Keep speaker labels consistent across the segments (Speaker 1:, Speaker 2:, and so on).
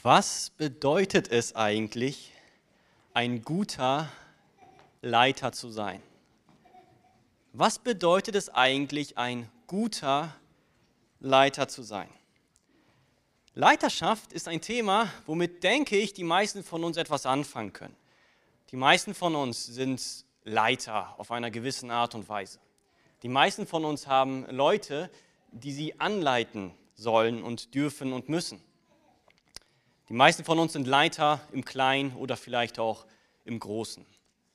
Speaker 1: Was bedeutet es eigentlich, ein guter Leiter zu sein? Was bedeutet es eigentlich, ein guter Leiter zu sein? Leiterschaft ist ein Thema, womit denke ich, die meisten von uns etwas anfangen können. Die meisten von uns sind Leiter auf einer gewissen Art und Weise. Die meisten von uns haben Leute, die sie anleiten sollen und dürfen und müssen. Die meisten von uns sind Leiter im Kleinen oder vielleicht auch im Großen.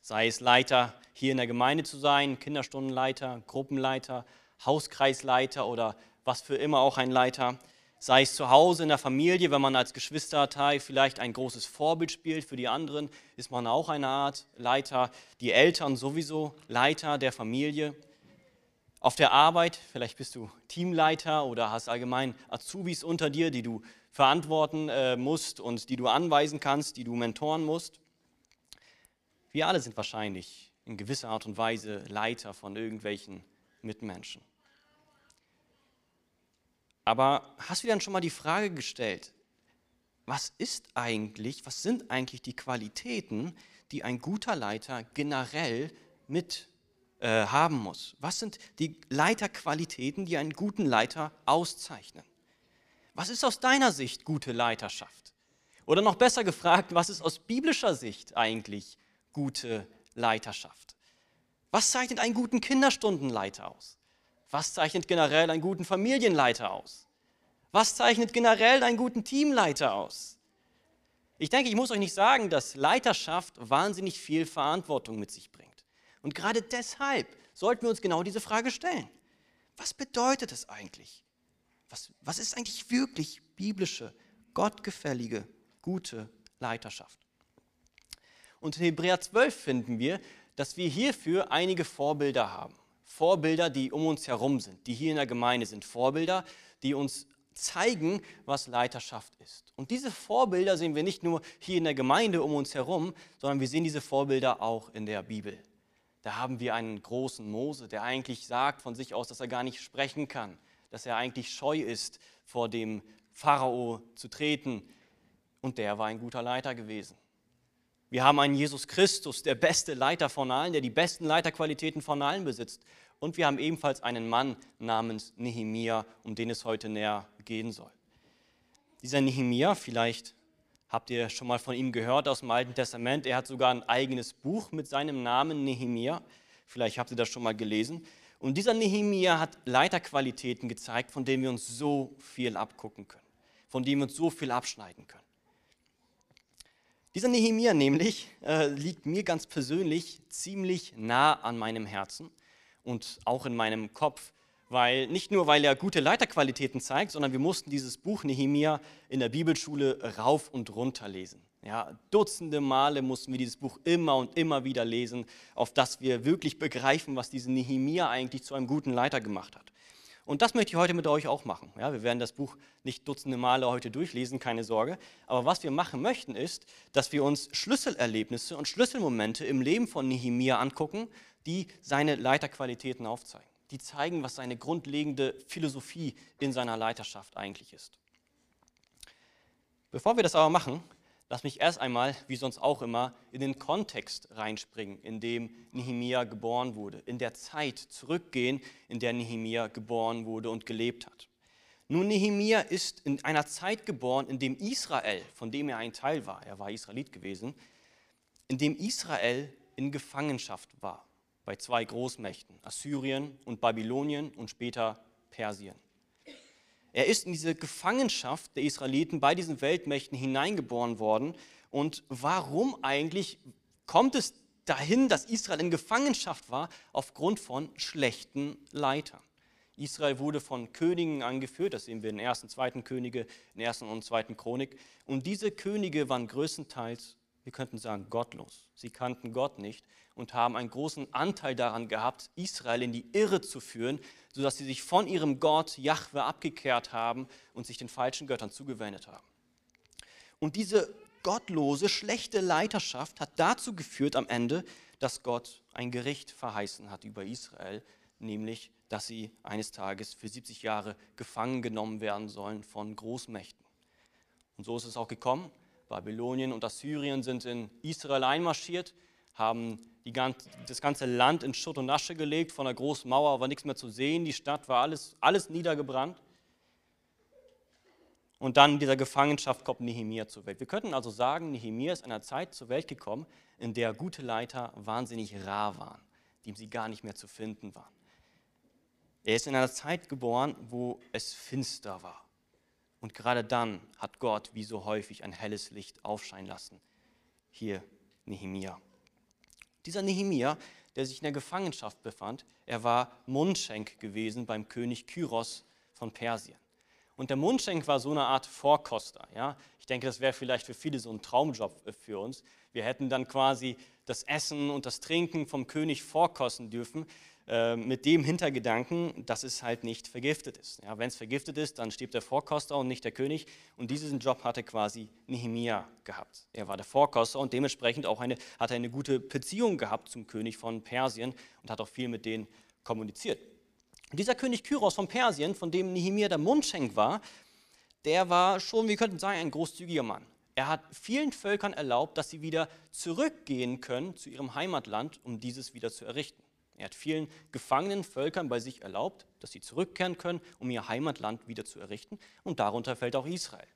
Speaker 1: Sei es Leiter hier in der Gemeinde zu sein, Kinderstundenleiter, Gruppenleiter, Hauskreisleiter oder was für immer auch ein Leiter. Sei es zu Hause in der Familie, wenn man als Geschwisterteil vielleicht ein großes Vorbild spielt für die anderen, ist man auch eine Art Leiter. Die Eltern sowieso Leiter der Familie. Auf der Arbeit, vielleicht bist du Teamleiter oder hast allgemein Azubis unter dir, die du verantworten äh, musst und die du anweisen kannst, die du mentoren musst. Wir alle sind wahrscheinlich in gewisser Art und Weise Leiter von irgendwelchen Mitmenschen. Aber hast du dir dann schon mal die Frage gestellt, was ist eigentlich, was sind eigentlich die Qualitäten, die ein guter Leiter generell mit äh, haben muss? Was sind die Leiterqualitäten, die einen guten Leiter auszeichnen? Was ist aus deiner Sicht gute Leiterschaft? Oder noch besser gefragt, was ist aus biblischer Sicht eigentlich gute Leiterschaft? Was zeichnet einen guten Kinderstundenleiter aus? Was zeichnet generell einen guten Familienleiter aus? Was zeichnet generell einen guten Teamleiter aus? Ich denke, ich muss euch nicht sagen, dass Leiterschaft wahnsinnig viel Verantwortung mit sich bringt. Und gerade deshalb sollten wir uns genau diese Frage stellen. Was bedeutet es eigentlich, was, was ist eigentlich wirklich biblische, gottgefällige, gute Leiterschaft? Und in Hebräer 12 finden wir, dass wir hierfür einige Vorbilder haben. Vorbilder, die um uns herum sind, die hier in der Gemeinde sind. Vorbilder, die uns zeigen, was Leiterschaft ist. Und diese Vorbilder sehen wir nicht nur hier in der Gemeinde um uns herum, sondern wir sehen diese Vorbilder auch in der Bibel. Da haben wir einen großen Mose, der eigentlich sagt von sich aus, dass er gar nicht sprechen kann, dass er eigentlich scheu ist, vor dem Pharao zu treten. Und der war ein guter Leiter gewesen. Wir haben einen Jesus Christus, der beste Leiter von allen, der die besten Leiterqualitäten von allen besitzt. Und wir haben ebenfalls einen Mann namens Nehemia, um den es heute näher gehen soll. Dieser Nehemia, vielleicht habt ihr schon mal von ihm gehört aus dem Alten Testament, er hat sogar ein eigenes Buch mit seinem Namen Nehemia. Vielleicht habt ihr das schon mal gelesen. Und dieser Nehemia hat Leiterqualitäten gezeigt, von denen wir uns so viel abgucken können, von denen wir uns so viel abschneiden können. Dieser Nehemia nämlich äh, liegt mir ganz persönlich ziemlich nah an meinem Herzen und auch in meinem Kopf, weil nicht nur, weil er gute Leiterqualitäten zeigt, sondern wir mussten dieses Buch Nehemia in der Bibelschule rauf und runter lesen. Ja, Dutzende Male mussten wir dieses Buch immer und immer wieder lesen, auf das wir wirklich begreifen, was diesen Nehemia eigentlich zu einem guten Leiter gemacht hat. Und das möchte ich heute mit euch auch machen. Ja, wir werden das Buch nicht dutzende Male heute durchlesen, keine Sorge. Aber was wir machen möchten, ist, dass wir uns Schlüsselerlebnisse und Schlüsselmomente im Leben von Nehemia angucken, die seine Leiterqualitäten aufzeigen. Die zeigen, was seine grundlegende Philosophie in seiner Leiterschaft eigentlich ist. Bevor wir das aber machen, Lass mich erst einmal, wie sonst auch immer, in den Kontext reinspringen, in dem Nehemia geboren wurde, in der Zeit zurückgehen, in der Nehemia geboren wurde und gelebt hat. Nun, Nehemia ist in einer Zeit geboren, in dem Israel, von dem er ein Teil war, er war Israelit gewesen, in dem Israel in Gefangenschaft war bei zwei Großmächten, Assyrien und Babylonien und später Persien. Er ist in diese Gefangenschaft der Israeliten bei diesen Weltmächten hineingeboren worden. Und warum eigentlich kommt es dahin, dass Israel in Gefangenschaft war? Aufgrund von schlechten Leitern. Israel wurde von Königen angeführt, das sehen wir in den ersten, zweiten Könige, in der ersten und zweiten Chronik. Und diese Könige waren größtenteils, wir könnten sagen, gottlos. Sie kannten Gott nicht und haben einen großen Anteil daran gehabt, Israel in die Irre zu führen, sodass sie sich von ihrem Gott Jahwe abgekehrt haben und sich den falschen Göttern zugewendet haben. Und diese gottlose, schlechte Leiterschaft hat dazu geführt am Ende, dass Gott ein Gericht verheißen hat über Israel, nämlich, dass sie eines Tages für 70 Jahre gefangen genommen werden sollen von Großmächten. Und so ist es auch gekommen. Babylonien und Assyrien sind in Israel einmarschiert, haben ganze, das ganze Land in Schutt und Asche gelegt, von der großen Mauer war nichts mehr zu sehen, die Stadt war alles, alles niedergebrannt. Und dann in dieser Gefangenschaft kommt Nehemia zur Welt. Wir könnten also sagen, Nehemia ist in einer Zeit zur Welt gekommen, in der gute Leiter wahnsinnig rar waren, dem sie gar nicht mehr zu finden waren. Er ist in einer Zeit geboren, wo es finster war. Und gerade dann hat Gott wie so häufig ein helles Licht aufscheinen lassen. Hier Nehemia. Dieser Nehemia, der sich in der Gefangenschaft befand, er war Mundschenk gewesen beim König Kyros von Persien. Und der Mundschenk war so eine Art Vorkoster. Ja? Ich denke, das wäre vielleicht für viele so ein Traumjob äh, für uns. Wir hätten dann quasi das Essen und das Trinken vom König vorkosten dürfen. Ähm, mit dem Hintergedanken, dass es halt nicht vergiftet ist. Ja, Wenn es vergiftet ist, dann stirbt der Vorkoster und nicht der König. Und diesen Job hatte quasi Nehemia gehabt. Er war der Vorkoster und dementsprechend auch eine, hat er eine gute Beziehung gehabt zum König von Persien und hat auch viel mit denen kommuniziert. Dieser König Kyros von Persien, von dem Nehemia der Mundschenk war, der war schon, wir könnten sagen, ein großzügiger Mann. Er hat vielen Völkern erlaubt, dass sie wieder zurückgehen können zu ihrem Heimatland, um dieses wieder zu errichten. Er hat vielen gefangenen Völkern bei sich erlaubt, dass sie zurückkehren können, um ihr Heimatland wieder zu errichten. Und darunter fällt auch Israel.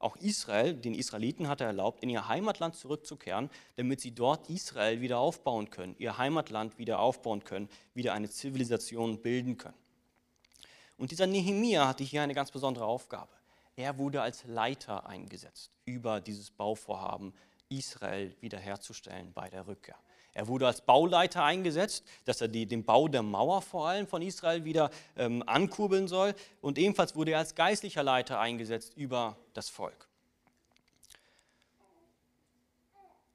Speaker 1: Auch Israel, den Israeliten hat er erlaubt, in ihr Heimatland zurückzukehren, damit sie dort Israel wieder aufbauen können, ihr Heimatland wieder aufbauen können, wieder eine Zivilisation bilden können. Und dieser Nehemia hatte hier eine ganz besondere Aufgabe. Er wurde als Leiter eingesetzt über dieses Bauvorhaben, Israel wiederherzustellen bei der Rückkehr. Er wurde als Bauleiter eingesetzt, dass er die, den Bau der Mauer vor allem von Israel wieder ähm, ankurbeln soll. Und ebenfalls wurde er als geistlicher Leiter eingesetzt über das Volk.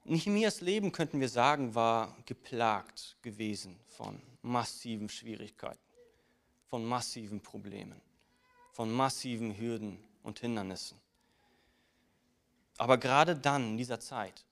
Speaker 1: Nehemias Leben, könnten wir sagen, war geplagt gewesen von massiven Schwierigkeiten, von massiven Problemen, von massiven Hürden und Hindernissen. Aber gerade dann, in dieser Zeit,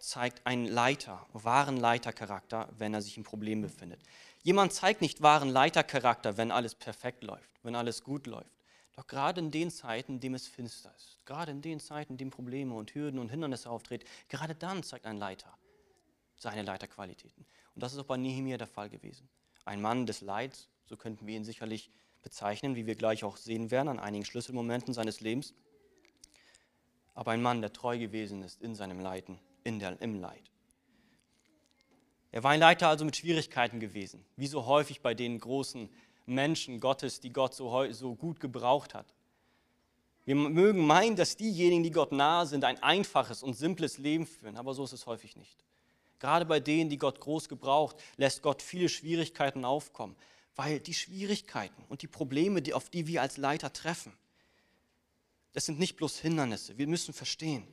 Speaker 1: zeigt ein Leiter, wahren Leitercharakter, wenn er sich in Problemen befindet. Jemand zeigt nicht wahren Leitercharakter, wenn alles perfekt läuft, wenn alles gut läuft. Doch gerade in den Zeiten, in denen es finster ist, gerade in den Zeiten, in denen Probleme und Hürden und Hindernisse auftreten, gerade dann zeigt ein Leiter seine Leiterqualitäten. Und das ist auch bei Nehemiah der Fall gewesen. Ein Mann des Leids, so könnten wir ihn sicherlich bezeichnen, wie wir gleich auch sehen werden an einigen Schlüsselmomenten seines Lebens. Aber ein Mann, der treu gewesen ist in seinem Leiden in der, im Leid. Er war ein Leiter also mit Schwierigkeiten gewesen, wie so häufig bei den großen Menschen Gottes, die Gott so, so gut gebraucht hat. Wir mögen meinen, dass diejenigen, die Gott nahe sind, ein einfaches und simples Leben führen, aber so ist es häufig nicht. Gerade bei denen, die Gott groß gebraucht, lässt Gott viele Schwierigkeiten aufkommen, weil die Schwierigkeiten und die Probleme, die, auf die wir als Leiter treffen, das sind nicht bloß Hindernisse. Wir müssen verstehen,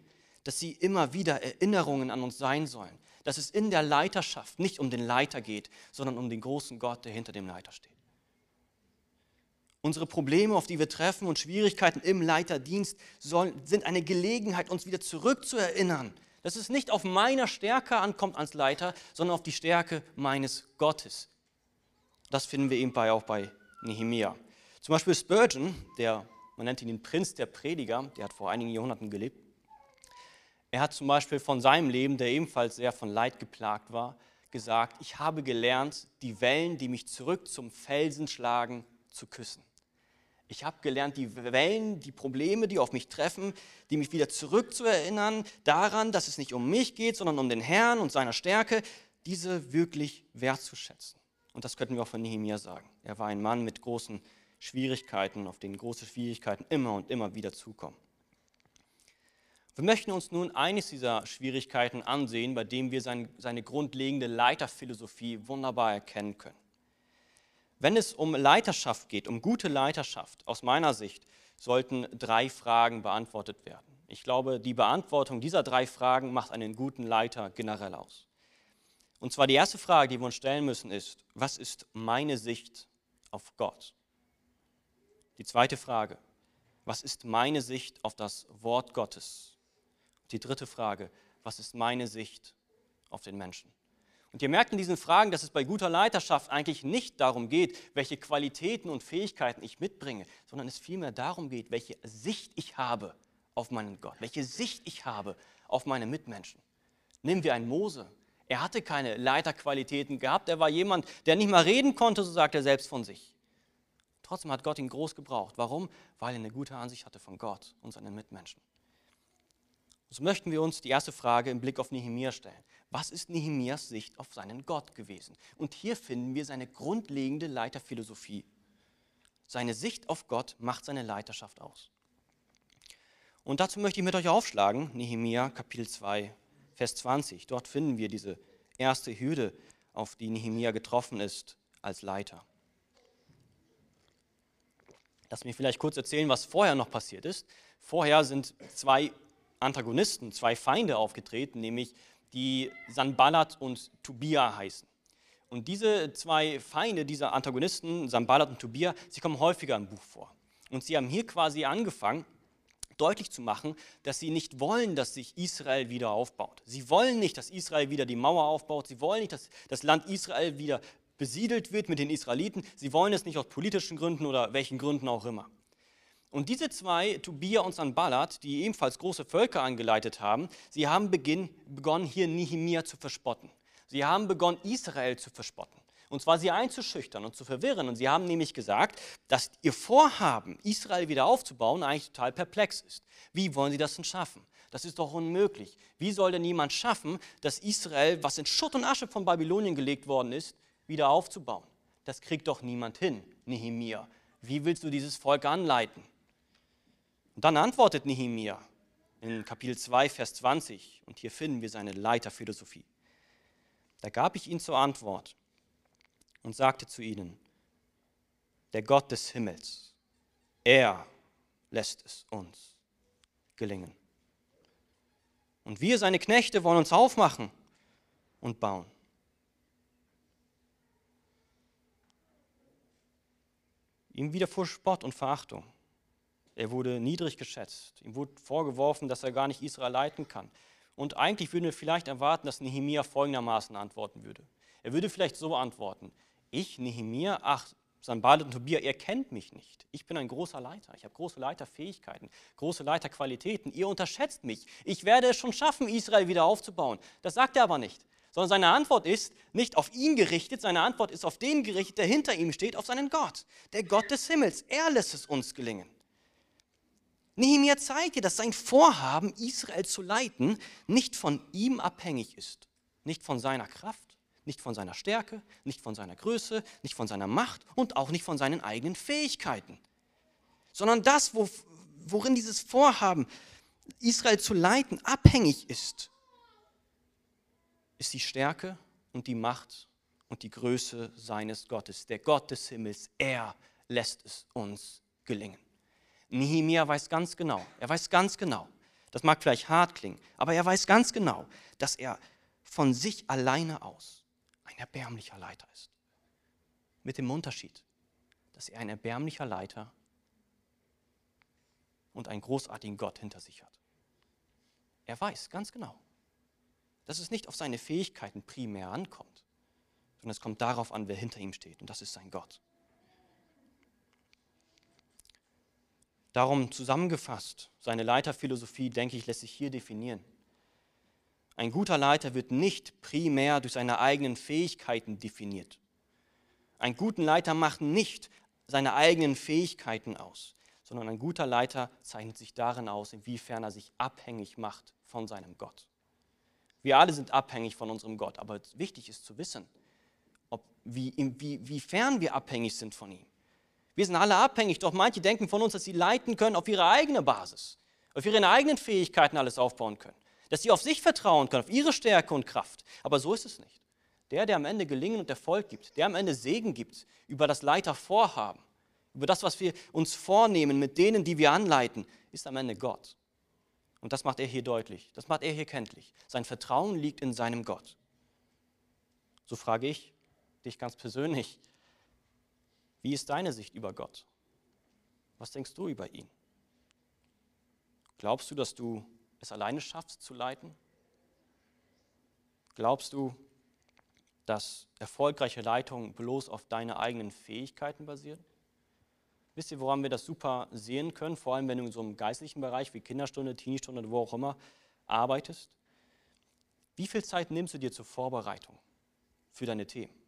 Speaker 1: dass sie immer wieder Erinnerungen an uns sein sollen. Dass es in der Leiterschaft nicht um den Leiter geht, sondern um den großen Gott, der hinter dem Leiter steht. Unsere Probleme, auf die wir treffen und Schwierigkeiten im Leiterdienst sollen, sind eine Gelegenheit, uns wieder zurückzuerinnern, dass es nicht auf meiner Stärke ankommt als Leiter, sondern auf die Stärke meines Gottes. Das finden wir eben bei, auch bei Nehemia. Zum Beispiel Spurgeon, der, man nennt ihn den Prinz der Prediger, der hat vor einigen Jahrhunderten gelebt, er hat zum Beispiel von seinem Leben, der ebenfalls sehr von Leid geplagt war, gesagt, ich habe gelernt, die Wellen, die mich zurück zum Felsen schlagen, zu küssen. Ich habe gelernt, die Wellen, die Probleme, die auf mich treffen, die mich wieder zurückzuerinnern daran, dass es nicht um mich geht, sondern um den Herrn und seiner Stärke, diese wirklich wertzuschätzen. Und das könnten wir auch von Nehemiah sagen. Er war ein Mann mit großen Schwierigkeiten, auf denen große Schwierigkeiten immer und immer wieder zukommen. Wir möchten uns nun eines dieser Schwierigkeiten ansehen, bei dem wir sein, seine grundlegende Leiterphilosophie wunderbar erkennen können. Wenn es um Leiterschaft geht, um gute Leiterschaft, aus meiner Sicht sollten drei Fragen beantwortet werden. Ich glaube, die Beantwortung dieser drei Fragen macht einen guten Leiter generell aus. Und zwar die erste Frage, die wir uns stellen müssen, ist, was ist meine Sicht auf Gott? Die zweite Frage, was ist meine Sicht auf das Wort Gottes? Die dritte Frage, was ist meine Sicht auf den Menschen? Und ihr merkt in diesen Fragen, dass es bei guter Leiterschaft eigentlich nicht darum geht, welche Qualitäten und Fähigkeiten ich mitbringe, sondern es vielmehr darum geht, welche Sicht ich habe auf meinen Gott, welche Sicht ich habe auf meine Mitmenschen. Nehmen wir einen Mose. Er hatte keine Leiterqualitäten gehabt. Er war jemand, der nicht mal reden konnte, so sagt er selbst von sich. Trotzdem hat Gott ihn groß gebraucht. Warum? Weil er eine gute Ansicht hatte von Gott und seinen Mitmenschen. So möchten wir uns die erste Frage im Blick auf Nehemia stellen. Was ist Nehemias Sicht auf seinen Gott gewesen? Und hier finden wir seine grundlegende Leiterphilosophie. Seine Sicht auf Gott macht seine Leiterschaft aus. Und dazu möchte ich mit euch aufschlagen, Nehemia Kapitel 2, Vers 20. Dort finden wir diese erste Hürde, auf die Nehemia getroffen ist als Leiter. Lass mich vielleicht kurz erzählen, was vorher noch passiert ist. Vorher sind zwei Antagonisten, zwei Feinde aufgetreten, nämlich die Sanballat und Tobia heißen. Und diese zwei Feinde, diese Antagonisten, Sanballat und Tobia, sie kommen häufiger im Buch vor. Und sie haben hier quasi angefangen, deutlich zu machen, dass sie nicht wollen, dass sich Israel wieder aufbaut. Sie wollen nicht, dass Israel wieder die Mauer aufbaut. Sie wollen nicht, dass das Land Israel wieder besiedelt wird mit den Israeliten. Sie wollen es nicht aus politischen Gründen oder welchen Gründen auch immer. Und diese zwei, Tobia und Sanballat, die ebenfalls große Völker angeleitet haben, sie haben beginn, begonnen, hier Nehemia zu verspotten. Sie haben begonnen, Israel zu verspotten. Und zwar sie einzuschüchtern und zu verwirren. Und sie haben nämlich gesagt, dass ihr Vorhaben, Israel wieder aufzubauen, eigentlich total perplex ist. Wie wollen sie das denn schaffen? Das ist doch unmöglich. Wie soll denn jemand schaffen, dass Israel, was in Schutt und Asche von Babylonien gelegt worden ist, wieder aufzubauen? Das kriegt doch niemand hin, Nehemia. Wie willst du dieses Volk anleiten? Und dann antwortet Nehemia in Kapitel 2, Vers 20, und hier finden wir seine Leiterphilosophie. Da gab ich ihnen zur Antwort, und sagte zu ihnen, der Gott des Himmels, er lässt es uns gelingen. Und wir, seine Knechte, wollen uns aufmachen und bauen. Ihm widerfuhr Spott und Verachtung. Er wurde niedrig geschätzt. Ihm wurde vorgeworfen, dass er gar nicht Israel leiten kann. Und eigentlich würden wir vielleicht erwarten, dass Nehemia folgendermaßen antworten würde. Er würde vielleicht so antworten: ich, Nehemia, ach, Sanballat und Tobia, ihr kennt mich nicht. Ich bin ein großer Leiter. Ich habe große Leiterfähigkeiten, große Leiterqualitäten. Ihr unterschätzt mich. Ich werde es schon schaffen, Israel wieder aufzubauen. Das sagt er aber nicht. Sondern seine Antwort ist nicht auf ihn gerichtet, seine Antwort ist auf den gerichtet, der hinter ihm steht, auf seinen Gott. Der Gott des Himmels. Er lässt es uns gelingen. Nehemia zeigt dir, dass sein Vorhaben, Israel zu leiten, nicht von ihm abhängig ist. Nicht von seiner Kraft nicht von seiner Stärke, nicht von seiner Größe, nicht von seiner Macht und auch nicht von seinen eigenen Fähigkeiten, sondern das, worin dieses Vorhaben, Israel zu leiten, abhängig ist, ist die Stärke und die Macht und die Größe seines Gottes, der Gott des Himmels. Er lässt es uns gelingen. Nehemiah weiß ganz genau, er weiß ganz genau, das mag vielleicht hart klingen, aber er weiß ganz genau, dass er von sich alleine aus ein erbärmlicher Leiter ist. Mit dem Unterschied, dass er ein erbärmlicher Leiter und einen großartigen Gott hinter sich hat. Er weiß ganz genau, dass es nicht auf seine Fähigkeiten primär ankommt, sondern es kommt darauf an, wer hinter ihm steht, und das ist sein Gott. Darum zusammengefasst, seine Leiterphilosophie, denke ich, lässt sich hier definieren. Ein guter Leiter wird nicht primär durch seine eigenen Fähigkeiten definiert. Ein guter Leiter macht nicht seine eigenen Fähigkeiten aus, sondern ein guter Leiter zeichnet sich darin aus, inwiefern er sich abhängig macht von seinem Gott. Wir alle sind abhängig von unserem Gott, aber wichtig ist zu wissen, ob, wie, inwiefern wir abhängig sind von ihm. Wir sind alle abhängig, doch manche denken von uns, dass sie leiten können auf ihre eigene Basis, auf ihre eigenen Fähigkeiten alles aufbauen können dass sie auf sich vertrauen können, auf ihre Stärke und Kraft. Aber so ist es nicht. Der, der am Ende Gelingen und Erfolg gibt, der am Ende Segen gibt über das Leitervorhaben, über das, was wir uns vornehmen mit denen, die wir anleiten, ist am Ende Gott. Und das macht er hier deutlich, das macht er hier kenntlich. Sein Vertrauen liegt in seinem Gott. So frage ich dich ganz persönlich, wie ist deine Sicht über Gott? Was denkst du über ihn? Glaubst du, dass du es alleine schaffst zu leiten? Glaubst du, dass erfolgreiche Leitung bloß auf deine eigenen Fähigkeiten basiert? Wisst ihr, woran wir das super sehen können? Vor allem, wenn du in so einem geistlichen Bereich wie Kinderstunde, Teeniestunde oder wo auch immer arbeitest. Wie viel Zeit nimmst du dir zur Vorbereitung für deine Themen?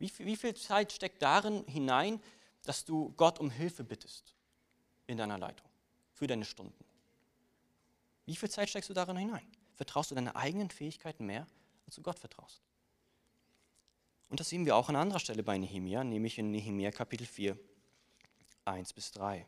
Speaker 1: Wie viel, wie viel Zeit steckt darin hinein, dass du Gott um Hilfe bittest in deiner Leitung, für deine Stunden? Wie viel Zeit steckst du darin hinein? Vertraust du deine eigenen Fähigkeiten mehr, als du Gott vertraust? Und das sehen wir auch an anderer Stelle bei Nehemia, nämlich in Nehemia Kapitel 4, 1 bis 3.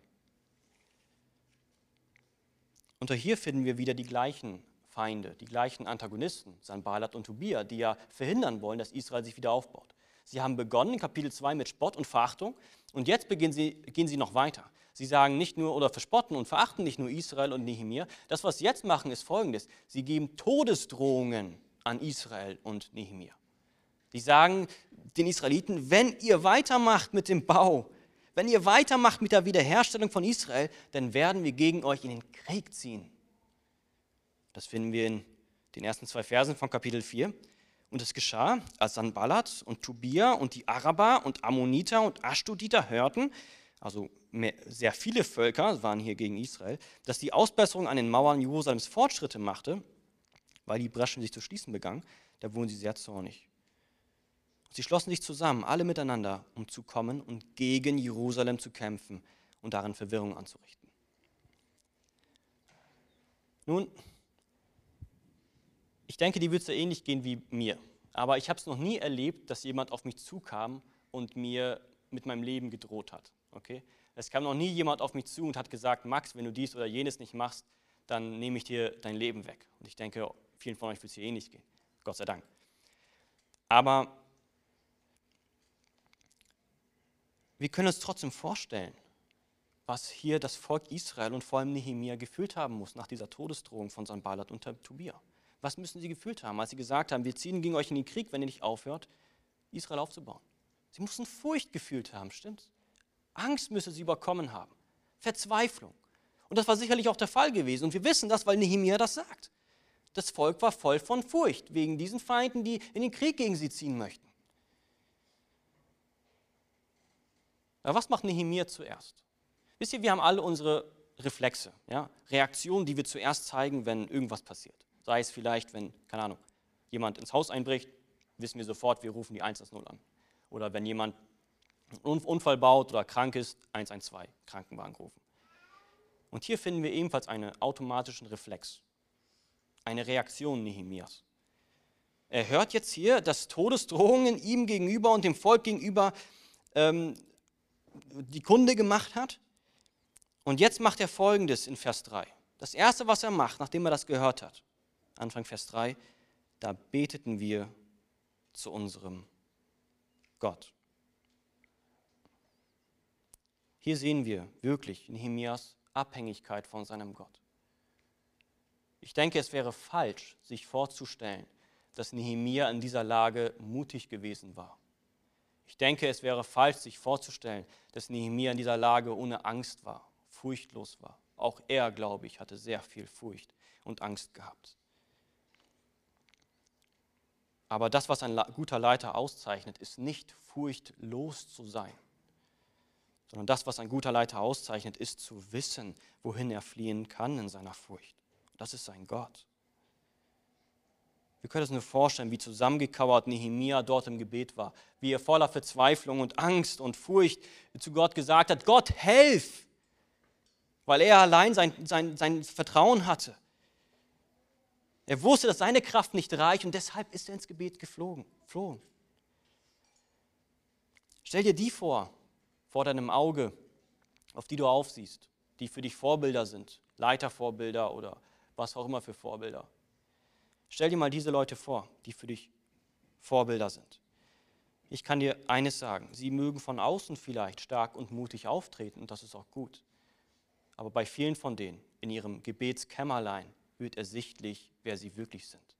Speaker 1: Und hier finden wir wieder die gleichen Feinde, die gleichen Antagonisten, Sanballat und Tobia, die ja verhindern wollen, dass Israel sich wieder aufbaut. Sie haben begonnen Kapitel 2 mit Spott und Verachtung und jetzt sie, gehen sie noch weiter. Sie sagen nicht nur oder verspotten und verachten nicht nur Israel und Nehemiah. Das, was sie jetzt machen, ist folgendes. Sie geben Todesdrohungen an Israel und Nehemiah. Sie sagen den Israeliten, wenn ihr weitermacht mit dem Bau, wenn ihr weitermacht mit der Wiederherstellung von Israel, dann werden wir gegen euch in den Krieg ziehen. Das finden wir in den ersten zwei Versen von Kapitel 4. Und es geschah, als Sanballat und Tobia und die Araber und Ammoniter und Ashdoditer hörten, also mehr, sehr viele Völker waren hier gegen Israel, dass die Ausbesserung an den Mauern Jerusalems Fortschritte machte, weil die Breschen sich zu schließen begannen, da wurden sie sehr zornig. Sie schlossen sich zusammen, alle miteinander, um zu kommen und gegen Jerusalem zu kämpfen und darin Verwirrung anzurichten. Nun, ich denke, die wird so ähnlich gehen wie mir. Aber ich habe es noch nie erlebt, dass jemand auf mich zukam und mir mit meinem Leben gedroht hat. Okay? Es kam noch nie jemand auf mich zu und hat gesagt, Max, wenn du dies oder jenes nicht machst, dann nehme ich dir dein Leben weg. Und ich denke, vielen von euch wird es hier ähnlich gehen. Gott sei Dank. Aber wir können uns trotzdem vorstellen, was hier das Volk Israel und vor allem Nehemiah gefühlt haben muss nach dieser Todesdrohung von Sanballat und Tobia. Was müssen sie gefühlt haben, als sie gesagt haben, wir ziehen gegen euch in den Krieg, wenn ihr nicht aufhört, Israel aufzubauen? Sie mussten Furcht gefühlt haben, stimmt's? Angst müsse sie überkommen haben, Verzweiflung. Und das war sicherlich auch der Fall gewesen. Und wir wissen das, weil Nehemiah das sagt. Das Volk war voll von Furcht wegen diesen Feinden, die in den Krieg gegen sie ziehen möchten. Aber was macht Nehemiah zuerst? Wisst ihr, wir haben alle unsere Reflexe, ja? Reaktionen, die wir zuerst zeigen, wenn irgendwas passiert. Sei es vielleicht, wenn, keine Ahnung, jemand ins Haus einbricht, wissen wir sofort, wir rufen die 110 an. Oder wenn jemand einen Unfall baut oder krank ist, 112, Krankenwagen rufen. Und hier finden wir ebenfalls einen automatischen Reflex, eine Reaktion Nehemias. Er hört jetzt hier, dass Todesdrohungen ihm gegenüber und dem Volk gegenüber ähm, die Kunde gemacht hat. Und jetzt macht er Folgendes in Vers 3. Das Erste, was er macht, nachdem er das gehört hat, Anfang Vers 3, da beteten wir zu unserem Gott. Hier sehen wir wirklich Nehemias Abhängigkeit von seinem Gott. Ich denke, es wäre falsch, sich vorzustellen, dass Nehemia in dieser Lage mutig gewesen war. Ich denke, es wäre falsch, sich vorzustellen, dass Nehemia in dieser Lage ohne Angst war, furchtlos war. Auch er, glaube ich, hatte sehr viel Furcht und Angst gehabt. Aber das, was ein guter Leiter auszeichnet, ist nicht furchtlos zu sein, sondern das, was ein guter Leiter auszeichnet, ist zu wissen, wohin er fliehen kann in seiner Furcht. Das ist sein Gott. Wir können uns nur vorstellen, wie zusammengekauert Nehemia dort im Gebet war, wie er voller Verzweiflung und Angst und Furcht zu Gott gesagt hat, Gott, helf, weil er allein sein, sein, sein Vertrauen hatte. Er wusste, dass seine Kraft nicht reicht und deshalb ist er ins Gebet geflogen, flohen. Stell dir die vor, vor deinem Auge, auf die du aufsiehst, die für dich Vorbilder sind, Leitervorbilder oder was auch immer für Vorbilder. Stell dir mal diese Leute vor, die für dich Vorbilder sind. Ich kann dir eines sagen, sie mögen von außen vielleicht stark und mutig auftreten und das ist auch gut. Aber bei vielen von denen in ihrem Gebetskämmerlein wird ersichtlich, wer sie wirklich sind.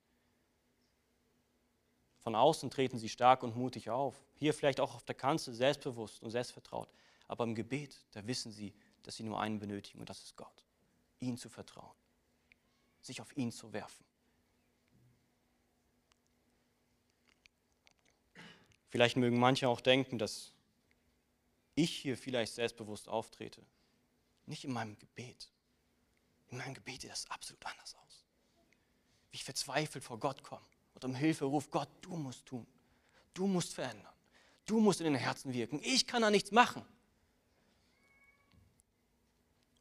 Speaker 1: Von außen treten sie stark und mutig auf. Hier vielleicht auch auf der Kanzel selbstbewusst und selbstvertraut. Aber im Gebet, da wissen sie, dass sie nur einen benötigen und das ist Gott. Ihn zu vertrauen. Sich auf ihn zu werfen. Vielleicht mögen manche auch denken, dass ich hier vielleicht selbstbewusst auftrete. Nicht in meinem Gebet. In meinem Gebet sieht das absolut anders aus. Wie ich verzweifelt vor Gott komme und um Hilfe rufe, Gott, du musst tun. Du musst verändern. Du musst in den Herzen wirken. Ich kann da nichts machen.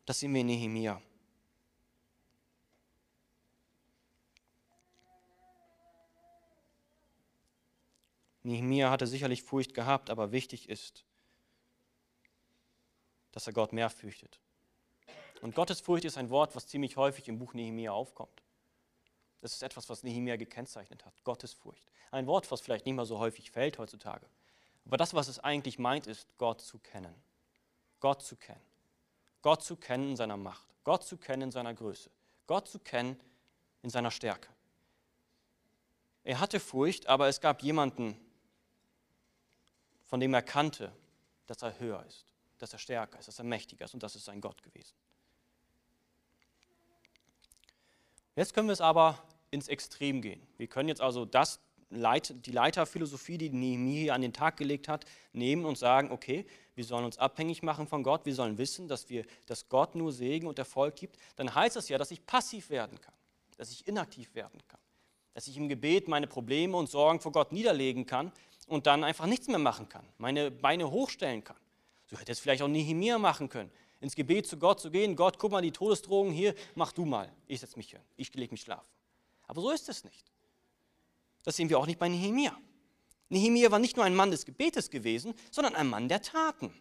Speaker 1: Das sehen wir in Nehemiah. Nehemiah hatte sicherlich Furcht gehabt, aber wichtig ist, dass er Gott mehr fürchtet. Und Gottesfurcht ist ein Wort, was ziemlich häufig im Buch Nehemiah aufkommt. Das ist etwas, was Nehemiah gekennzeichnet hat, Gottesfurcht. Ein Wort, was vielleicht nicht mehr so häufig fällt heutzutage. Aber das, was es eigentlich meint, ist, Gott zu kennen. Gott zu kennen. Gott zu kennen in seiner Macht. Gott zu kennen in seiner Größe. Gott zu kennen in seiner Stärke. Er hatte Furcht, aber es gab jemanden, von dem er kannte, dass er höher ist, dass er stärker ist, dass er mächtiger ist und das ist sein Gott gewesen. Jetzt können wir es aber ins Extrem gehen. Wir können jetzt also das, die Leiterphilosophie, die Nehemiah an den Tag gelegt hat, nehmen und sagen, okay, wir sollen uns abhängig machen von Gott, wir sollen wissen, dass, wir, dass Gott nur Segen und Erfolg gibt. Dann heißt das ja, dass ich passiv werden kann, dass ich inaktiv werden kann, dass ich im Gebet meine Probleme und Sorgen vor Gott niederlegen kann, und dann einfach nichts mehr machen kann, meine Beine hochstellen kann. So hätte es vielleicht auch Nehemiah machen können. Ins Gebet zu Gott zu gehen, Gott, guck mal, die Todesdrohung hier, mach du mal. Ich setze mich hin, ich lege mich schlafen. Aber so ist es nicht. Das sehen wir auch nicht bei Nehemiah. Nehemiah war nicht nur ein Mann des Gebetes gewesen, sondern ein Mann der Taten.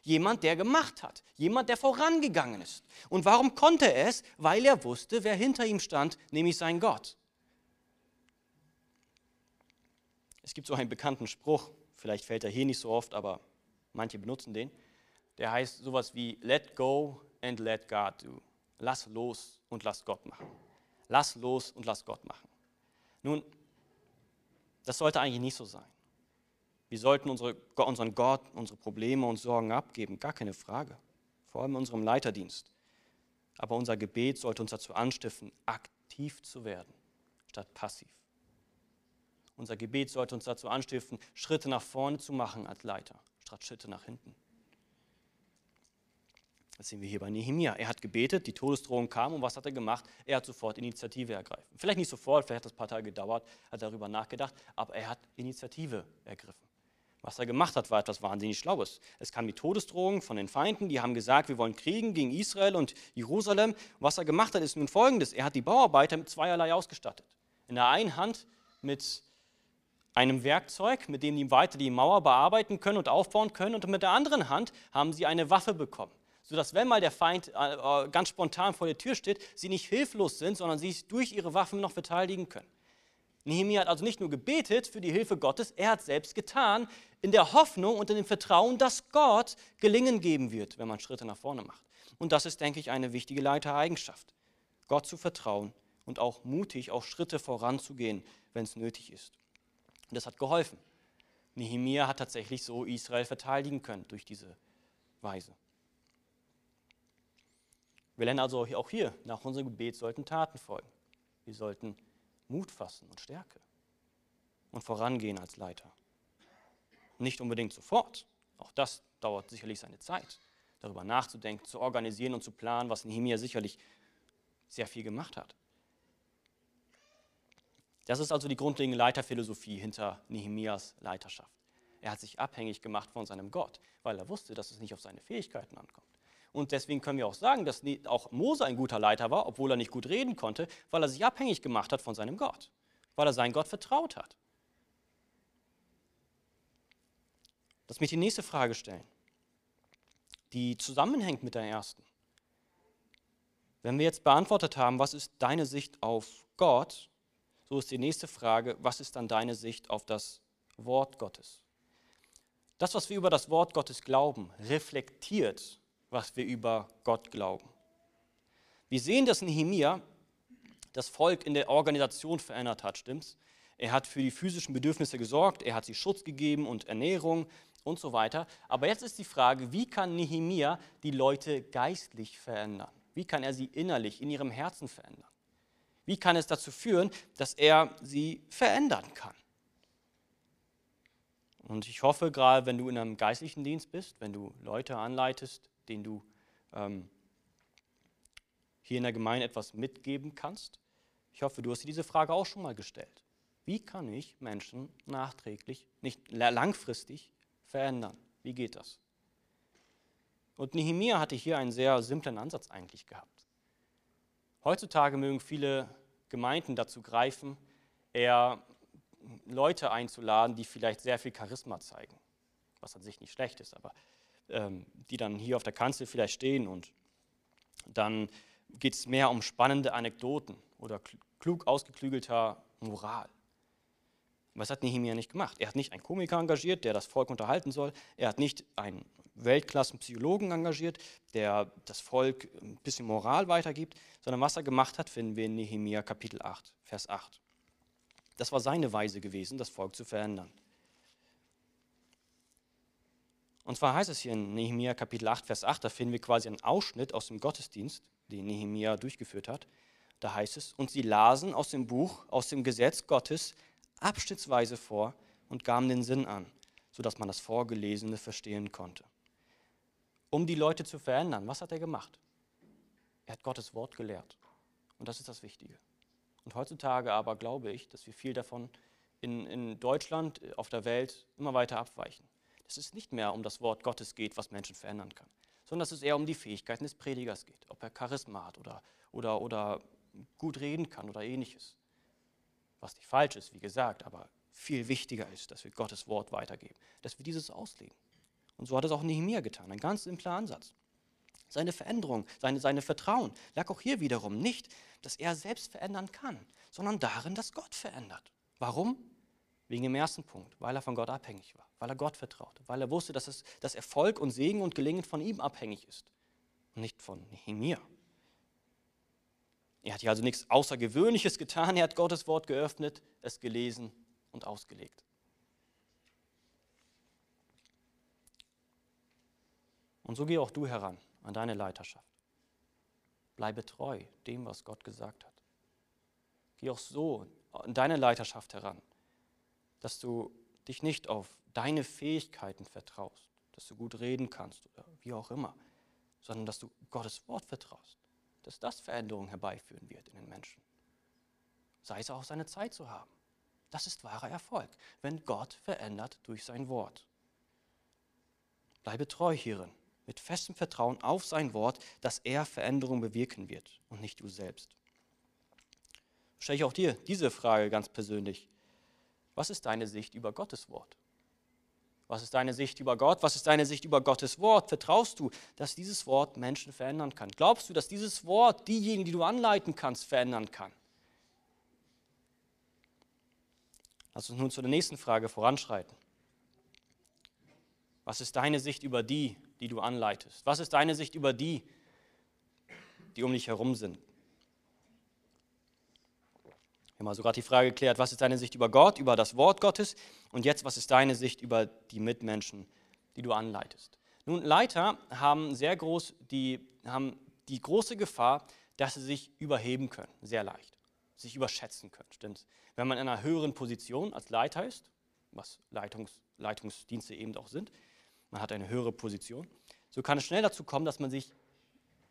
Speaker 1: Jemand, der gemacht hat. Jemand, der vorangegangen ist. Und warum konnte er es? Weil er wusste, wer hinter ihm stand, nämlich sein Gott. Es gibt so einen bekannten Spruch, vielleicht fällt er hier nicht so oft, aber manche benutzen den. Der heißt sowas wie Let go and let God do. Lass los und lass Gott machen. Lass los und lass Gott machen. Nun, das sollte eigentlich nicht so sein. Wir sollten unsere, unseren Gott, unsere Probleme und Sorgen abgeben, gar keine Frage. Vor allem in unserem Leiterdienst. Aber unser Gebet sollte uns dazu anstiften, aktiv zu werden, statt passiv. Unser Gebet sollte uns dazu anstiften, Schritte nach vorne zu machen als Leiter, statt Schritte nach hinten. Das sehen wir hier bei Nehemia. Er hat gebetet, die Todesdrohung kam und was hat er gemacht? Er hat sofort Initiative ergriffen. Vielleicht nicht sofort, vielleicht hat das ein paar Tage gedauert, hat darüber nachgedacht, aber er hat Initiative ergriffen. Was er gemacht hat, war etwas wahnsinnig Schlaues. Es kam die Todesdrohung von den Feinden, die haben gesagt, wir wollen kriegen gegen Israel und Jerusalem. Was er gemacht hat, ist nun folgendes. Er hat die Bauarbeiter mit zweierlei ausgestattet. In der einen Hand mit einem Werkzeug, mit dem die weiter die Mauer bearbeiten können und aufbauen können. Und mit der anderen Hand haben sie eine Waffe bekommen, sodass, wenn mal der Feind äh, äh, ganz spontan vor der Tür steht, sie nicht hilflos sind, sondern sie sich durch ihre Waffen noch verteidigen können. Nehemiah hat also nicht nur gebetet für die Hilfe Gottes, er hat selbst getan, in der Hoffnung und in dem Vertrauen, dass Gott Gelingen geben wird, wenn man Schritte nach vorne macht. Und das ist, denke ich, eine wichtige Leitereigenschaft. Gott zu vertrauen und auch mutig auch Schritte voranzugehen, wenn es nötig ist. Und das hat geholfen. Nehemiah hat tatsächlich so Israel verteidigen können durch diese Weise. Wir lernen also auch hier, nach unserem Gebet sollten Taten folgen. Wir sollten Mut fassen und Stärke und vorangehen als Leiter. Nicht unbedingt sofort. Auch das dauert sicherlich seine Zeit, darüber nachzudenken, zu organisieren und zu planen, was Nehemiah sicherlich sehr viel gemacht hat. Das ist also die grundlegende Leiterphilosophie hinter Nehemias Leiterschaft. Er hat sich abhängig gemacht von seinem Gott, weil er wusste, dass es nicht auf seine Fähigkeiten ankommt. Und deswegen können wir auch sagen, dass auch Mose ein guter Leiter war, obwohl er nicht gut reden konnte, weil er sich abhängig gemacht hat von seinem Gott, weil er seinen Gott vertraut hat. Lass mich die nächste Frage stellen, die zusammenhängt mit der ersten. Wenn wir jetzt beantwortet haben, was ist deine Sicht auf Gott, so ist die nächste Frage, was ist dann deine Sicht auf das Wort Gottes? Das, was wir über das Wort Gottes glauben, reflektiert, was wir über Gott glauben. Wir sehen, dass Nehemia das Volk in der Organisation verändert hat, stimmt's? Er hat für die physischen Bedürfnisse gesorgt, er hat sie Schutz gegeben und Ernährung und so weiter. Aber jetzt ist die Frage, wie kann Nehemia die Leute geistlich verändern? Wie kann er sie innerlich in ihrem Herzen verändern? Wie kann es dazu führen, dass er sie verändern kann? Und ich hoffe, gerade wenn du in einem geistlichen Dienst bist, wenn du Leute anleitest, denen du ähm, hier in der Gemeinde etwas mitgeben kannst, ich hoffe, du hast dir diese Frage auch schon mal gestellt. Wie kann ich Menschen nachträglich, nicht langfristig verändern? Wie geht das? Und Nehemiah hatte hier einen sehr simplen Ansatz eigentlich gehabt. Heutzutage mögen viele Gemeinden dazu greifen, eher Leute einzuladen, die vielleicht sehr viel Charisma zeigen, was an sich nicht schlecht ist, aber die dann hier auf der Kanzel vielleicht stehen und dann geht es mehr um spannende Anekdoten oder klug ausgeklügelter Moral. Was hat Nehemiah nicht gemacht? Er hat nicht einen Komiker engagiert, der das Volk unterhalten soll. Er hat nicht einen Weltklassen-Psychologen engagiert, der das Volk ein bisschen Moral weitergibt, sondern was er gemacht hat, finden wir in Nehemiah Kapitel 8, Vers 8. Das war seine Weise gewesen, das Volk zu verändern. Und zwar heißt es hier in Nehemiah Kapitel 8, Vers 8, da finden wir quasi einen Ausschnitt aus dem Gottesdienst, den Nehemiah durchgeführt hat. Da heißt es, und sie lasen aus dem Buch, aus dem Gesetz Gottes, abschnittsweise vor und gaben den Sinn an, sodass man das Vorgelesene verstehen konnte. Um die Leute zu verändern, was hat er gemacht? Er hat Gottes Wort gelehrt. Und das ist das Wichtige. Und heutzutage aber glaube ich, dass wir viel davon in, in Deutschland, äh, auf der Welt immer weiter abweichen. Dass es nicht mehr um das Wort Gottes geht, was Menschen verändern kann, sondern dass es eher um die Fähigkeiten des Predigers geht, ob er Charisma hat oder, oder, oder gut reden kann oder ähnliches. Was nicht falsch ist, wie gesagt, aber viel wichtiger ist, dass wir Gottes Wort weitergeben, dass wir dieses auslegen. Und so hat es auch Nehemiah getan, ein ganz simpler Ansatz. Seine Veränderung, seine, seine Vertrauen lag auch hier wiederum nicht, dass er selbst verändern kann, sondern darin, dass Gott verändert. Warum? Wegen dem ersten Punkt, weil er von Gott abhängig war, weil er Gott vertraute, weil er wusste, dass, es, dass Erfolg und Segen und Gelingen von ihm abhängig ist und nicht von Nehemiah. Er hat hier also nichts Außergewöhnliches getan, er hat Gottes Wort geöffnet, es gelesen und ausgelegt. Und so geh auch du heran an deine Leiterschaft. Bleibe treu dem, was Gott gesagt hat. Geh auch so an deine Leiterschaft heran, dass du dich nicht auf deine Fähigkeiten vertraust, dass du gut reden kannst oder wie auch immer, sondern dass du Gottes Wort vertraust, dass das Veränderung herbeiführen wird in den Menschen. Sei es auch seine Zeit zu haben. Das ist wahrer Erfolg, wenn Gott verändert durch sein Wort. Bleibe treu hierin mit festem Vertrauen auf sein Wort, dass er Veränderung bewirken wird und nicht du selbst. Stelle ich auch dir diese Frage ganz persönlich. Was ist deine Sicht über Gottes Wort? Was ist deine Sicht über Gott? Was ist deine Sicht über Gottes Wort? Vertraust du, dass dieses Wort Menschen verändern kann? Glaubst du, dass dieses Wort diejenigen, die du anleiten kannst, verändern kann? Lass uns nun zu der nächsten Frage voranschreiten. Was ist deine Sicht über die, die du anleitest? Was ist deine Sicht über die, die um dich herum sind? Wir haben also gerade die Frage geklärt, was ist deine Sicht über Gott, über das Wort Gottes und jetzt, was ist deine Sicht über die Mitmenschen, die du anleitest? Nun, Leiter haben sehr groß die, haben die große Gefahr, dass sie sich überheben können, sehr leicht, sich überschätzen können, stimmt. Wenn man in einer höheren Position als Leiter ist, was Leitungs, Leitungsdienste eben auch sind, man hat eine höhere Position, so kann es schnell dazu kommen, dass man sich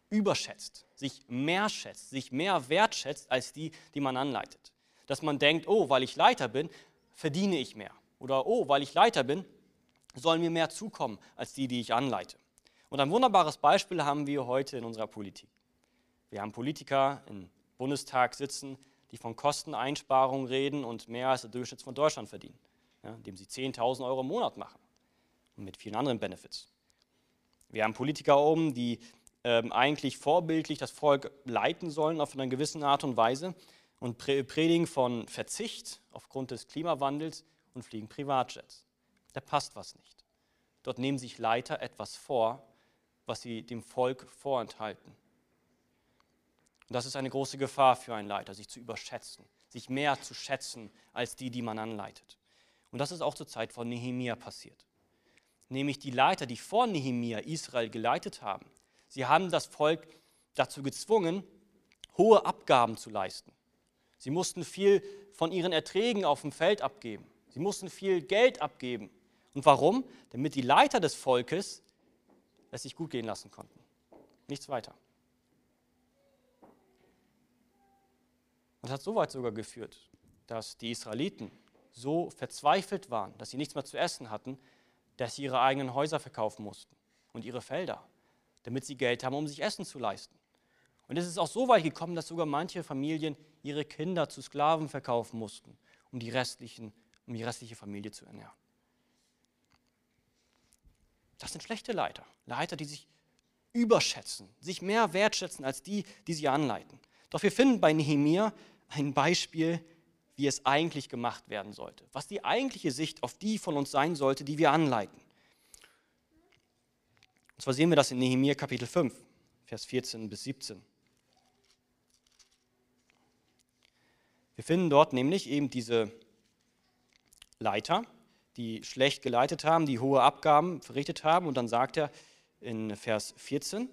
Speaker 1: überschätzt, sich mehr schätzt, sich mehr wertschätzt als die, die man anleitet. Dass man denkt, oh, weil ich Leiter bin, verdiene ich mehr. Oder oh, weil ich Leiter bin, sollen mir mehr zukommen als die, die ich anleite. Und ein wunderbares Beispiel haben wir heute in unserer Politik. Wir haben Politiker im Bundestag sitzen, die von Kosteneinsparungen reden und mehr als der Durchschnitt von Deutschland verdienen, ja, indem sie 10.000 Euro im Monat machen und mit vielen anderen Benefits. Wir haben Politiker oben, die ähm, eigentlich vorbildlich das Volk leiten sollen auf eine gewisse Art und Weise und predigen von Verzicht aufgrund des Klimawandels und fliegen Privatjets. Da passt was nicht. Dort nehmen sich Leiter etwas vor, was sie dem Volk vorenthalten. Und das ist eine große Gefahr für einen Leiter, sich zu überschätzen, sich mehr zu schätzen als die, die man anleitet. Und das ist auch zur Zeit von Nehemia passiert nämlich die Leiter, die vor Nehemia Israel geleitet haben. Sie haben das Volk dazu gezwungen, hohe Abgaben zu leisten. Sie mussten viel von ihren Erträgen auf dem Feld abgeben. Sie mussten viel Geld abgeben. Und warum? Damit die Leiter des Volkes es sich gut gehen lassen konnten. Nichts weiter. Und hat so weit sogar geführt, dass die Israeliten so verzweifelt waren, dass sie nichts mehr zu essen hatten, dass sie ihre eigenen Häuser verkaufen mussten und ihre Felder, damit sie Geld haben, um sich Essen zu leisten. Und es ist auch so weit gekommen, dass sogar manche Familien ihre Kinder zu Sklaven verkaufen mussten, um die, restlichen, um die restliche Familie zu ernähren. Das sind schlechte Leiter. Leiter, die sich überschätzen, sich mehr wertschätzen als die, die sie anleiten. Doch wir finden bei Nehemia ein Beispiel, wie es eigentlich gemacht werden sollte, was die eigentliche Sicht auf die von uns sein sollte, die wir anleiten. Und zwar sehen wir das in Nehemia Kapitel 5, Vers 14 bis 17. Wir finden dort nämlich eben diese Leiter, die schlecht geleitet haben, die hohe Abgaben verrichtet haben. Und dann sagt er in Vers 14,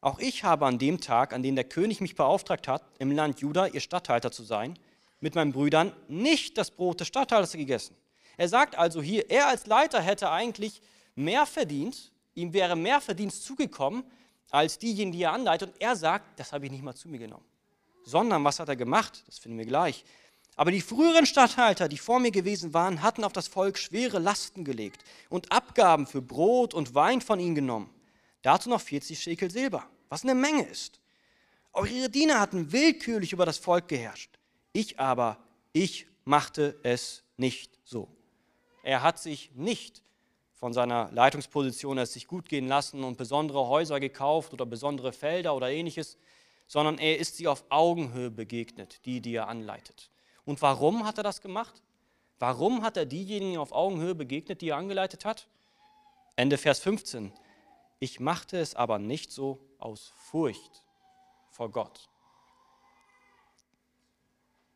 Speaker 1: auch ich habe an dem Tag, an dem der König mich beauftragt hat, im Land Juda ihr Statthalter zu sein, mit meinen Brüdern nicht das Brot des Statthalters gegessen. Er sagt also hier, er als Leiter hätte eigentlich mehr verdient, ihm wäre mehr Verdienst zugekommen, als diejenigen, die er anleitet. Und er sagt, das habe ich nicht mal zu mir genommen. Sondern was hat er gemacht? Das finden wir gleich. Aber die früheren Statthalter, die vor mir gewesen waren, hatten auf das Volk schwere Lasten gelegt und Abgaben für Brot und Wein von ihnen genommen. Dazu noch 40 Schekel Silber, was eine Menge ist. Auch ihre Diener hatten willkürlich über das Volk geherrscht. Ich aber, ich machte es nicht so. Er hat sich nicht von seiner Leitungsposition es sich gut gehen lassen und besondere Häuser gekauft oder besondere Felder oder ähnliches, sondern er ist sie auf Augenhöhe begegnet, die, die er anleitet. Und warum hat er das gemacht? Warum hat er diejenigen auf Augenhöhe begegnet, die er angeleitet hat? Ende Vers 15. Ich machte es aber nicht so aus Furcht vor Gott.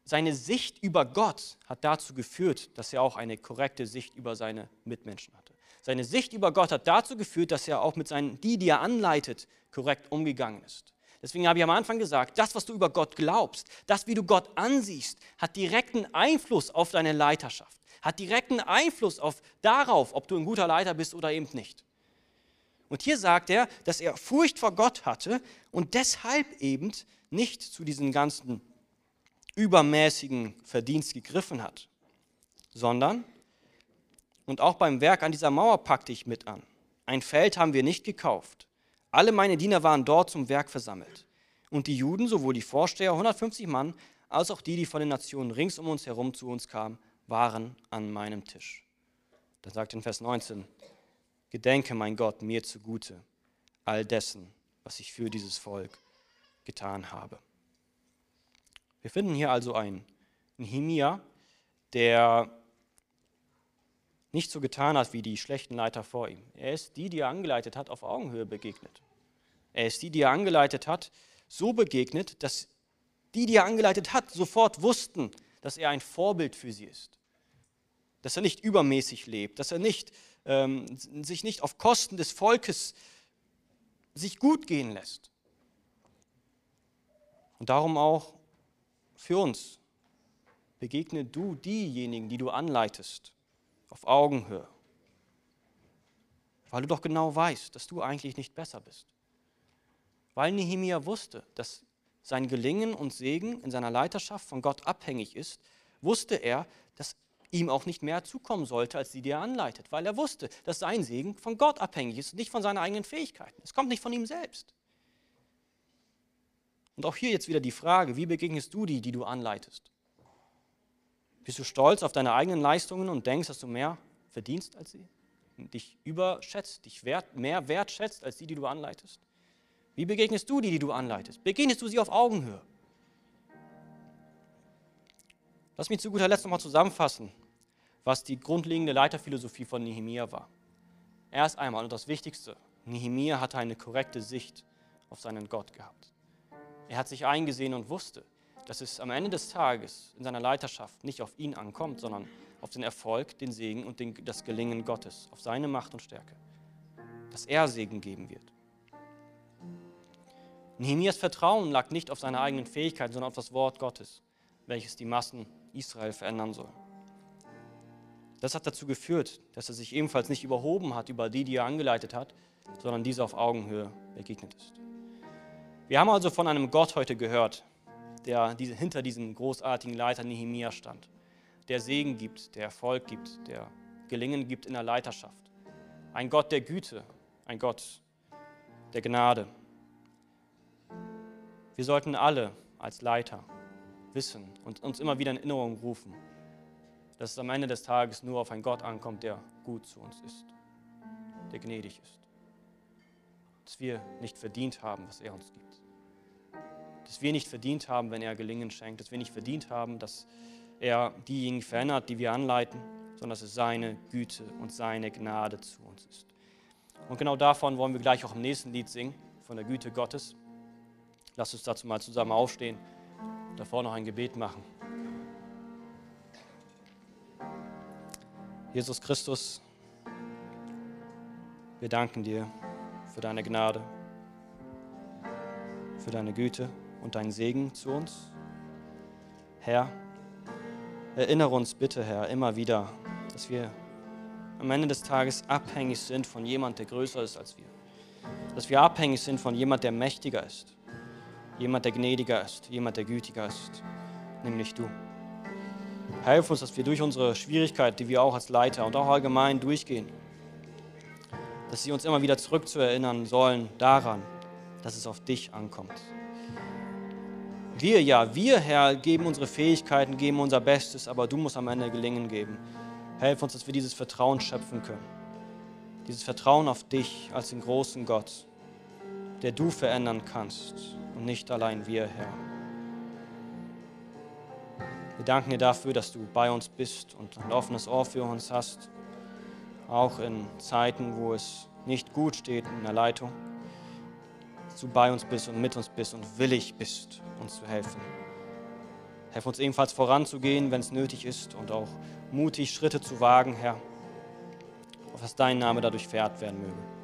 Speaker 1: Seine Sicht über Gott hat dazu geführt, dass er auch eine korrekte Sicht über seine Mitmenschen hatte. Seine Sicht über Gott hat dazu geführt, dass er auch mit seinen, die, die er anleitet, korrekt umgegangen ist. Deswegen habe ich am Anfang gesagt, das, was du über Gott glaubst, das, wie du Gott ansiehst, hat direkten Einfluss auf deine Leiterschaft, hat direkten Einfluss auf darauf, ob du ein guter Leiter bist oder eben nicht. Und hier sagt er, dass er Furcht vor Gott hatte und deshalb eben nicht zu diesem ganzen übermäßigen Verdienst gegriffen hat, sondern, und auch beim Werk an dieser Mauer packte ich mit an, ein Feld haben wir nicht gekauft, alle meine Diener waren dort zum Werk versammelt. Und die Juden, sowohl die Vorsteher, 150 Mann, als auch die, die von den Nationen rings um uns herum zu uns kamen, waren an meinem Tisch. Da sagt in Vers 19, Gedenke, mein Gott, mir zugute, all dessen, was ich für dieses Volk getan habe. Wir finden hier also einen Nehemia, der nicht so getan hat wie die schlechten Leiter vor ihm. Er ist die, die er angeleitet hat, auf Augenhöhe begegnet. Er ist die, die er angeleitet hat, so begegnet, dass die, die er angeleitet hat, sofort wussten, dass er ein Vorbild für sie ist. Dass er nicht übermäßig lebt, dass er nicht, ähm, sich nicht auf Kosten des Volkes sich gut gehen lässt. Und darum auch für uns, begegne du diejenigen, die du anleitest, auf Augenhöhe. Weil du doch genau weißt, dass du eigentlich nicht besser bist. Weil Nehemia wusste, dass sein Gelingen und Segen in seiner Leiterschaft von Gott abhängig ist, wusste er, dass ihm auch nicht mehr zukommen sollte, als die, die er anleitet. Weil er wusste, dass sein Segen von Gott abhängig ist, nicht von seinen eigenen Fähigkeiten. Es kommt nicht von ihm selbst. Und auch hier jetzt wieder die Frage, wie begegnest du die, die du anleitest? Bist du stolz auf deine eigenen Leistungen und denkst, dass du mehr verdienst als sie? Dich überschätzt, dich wert, mehr wertschätzt als die, die du anleitest? Wie begegnest du die, die du anleitest? Begegnest du sie auf Augenhöhe? Lass mich zu guter Letzt nochmal zusammenfassen, was die grundlegende Leiterphilosophie von Nehemia war. Erst einmal und das Wichtigste, Nehemia hatte eine korrekte Sicht auf seinen Gott gehabt. Er hat sich eingesehen und wusste, dass es am Ende des Tages in seiner Leiterschaft nicht auf ihn ankommt, sondern auf den Erfolg, den Segen und den, das Gelingen Gottes, auf seine Macht und Stärke. Dass er Segen geben wird. Nehemias Vertrauen lag nicht auf seine eigenen Fähigkeiten, sondern auf das Wort Gottes, welches die Massen Israel verändern soll. Das hat dazu geführt, dass er sich ebenfalls nicht überhoben hat über die, die er angeleitet hat, sondern diese auf Augenhöhe begegnet ist. Wir haben also von einem Gott heute gehört, der hinter diesem großartigen Leiter Nehemia stand, der Segen gibt, der Erfolg gibt, der Gelingen gibt in der Leiterschaft. Ein Gott der Güte, ein Gott der Gnade. Wir sollten alle als Leiter wissen und uns immer wieder in Erinnerung rufen, dass es am Ende des Tages nur auf einen Gott ankommt, der gut zu uns ist, der gnädig ist. Dass wir nicht verdient haben, was er uns gibt. Dass wir nicht verdient haben, wenn er Gelingen schenkt. Dass wir nicht verdient haben, dass er diejenigen verändert, die wir anleiten, sondern dass es seine Güte und seine Gnade zu uns ist. Und genau davon wollen wir gleich auch im nächsten Lied singen, von der Güte Gottes. Lasst uns dazu mal zusammen aufstehen, davor noch ein Gebet machen. Jesus Christus, wir danken dir für deine Gnade, für deine Güte und deinen Segen zu uns. Herr, erinnere uns bitte, Herr, immer wieder, dass wir am Ende des Tages abhängig sind von jemand, der größer ist als wir. Dass wir abhängig sind von jemand, der mächtiger ist. Jemand, der gnädiger ist. Jemand, der gütiger ist. Nämlich du. Helf uns, dass wir durch unsere Schwierigkeit, die wir auch als Leiter und auch allgemein durchgehen, dass sie uns immer wieder zurückzuerinnern sollen daran, dass es auf dich ankommt. Wir ja, wir Herr, geben unsere Fähigkeiten, geben unser Bestes, aber du musst am Ende gelingen geben. Helf uns, dass wir dieses Vertrauen schöpfen können. Dieses Vertrauen auf dich als den großen Gott, der du verändern kannst und nicht allein wir, Herr. Wir danken dir dafür, dass du bei uns bist und ein offenes Ohr für uns hast, auch in Zeiten, wo es nicht gut steht in der Leitung, dass du bei uns bist und mit uns bist und willig bist, uns zu helfen. Helf uns ebenfalls voranzugehen, wenn es nötig ist und auch mutig Schritte zu wagen, Herr, auf dass dein Name dadurch verehrt werden möge.